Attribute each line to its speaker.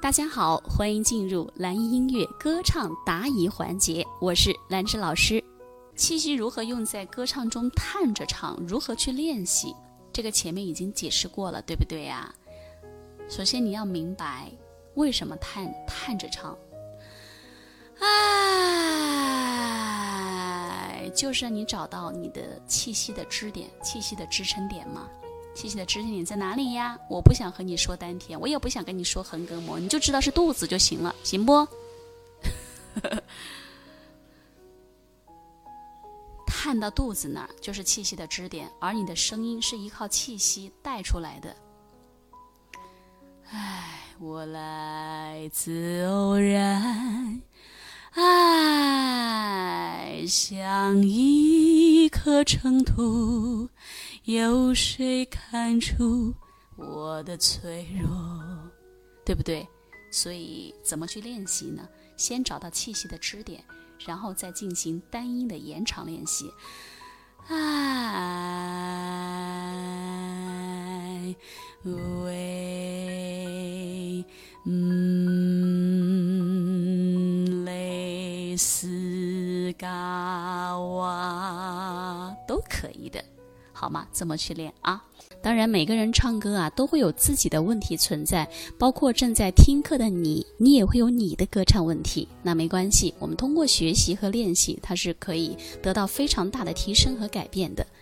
Speaker 1: 大家好，欢迎进入蓝音音乐歌唱答疑环节，我是兰芝老师。气息如何用在歌唱中探着唱？如何去练习？这个前面已经解释过了，对不对呀？首先你要明白为什么探探着唱。哎，就是让你找到你的气息的支点，气息的支撑点嘛。气息的支点在哪里呀？我不想和你说丹田，我也不想跟你说横膈膜，你就知道是肚子就行了，行不？探到肚子那儿就是气息的支点，而你的声音是依靠气息带出来的。唉，我来自偶然，爱相依颗尘土。有谁看出我的脆弱？对不对？所以怎么去练习呢？先找到气息的支点，然后再进行单音的延长练习。爱为嗯类似嘎哇都可以的。好吗？怎么去练啊？当然，每个人唱歌啊都会有自己的问题存在，包括正在听课的你，你也会有你的歌唱问题。那没关系，我们通过学习和练习，它是可以得到非常大的提升和改变的。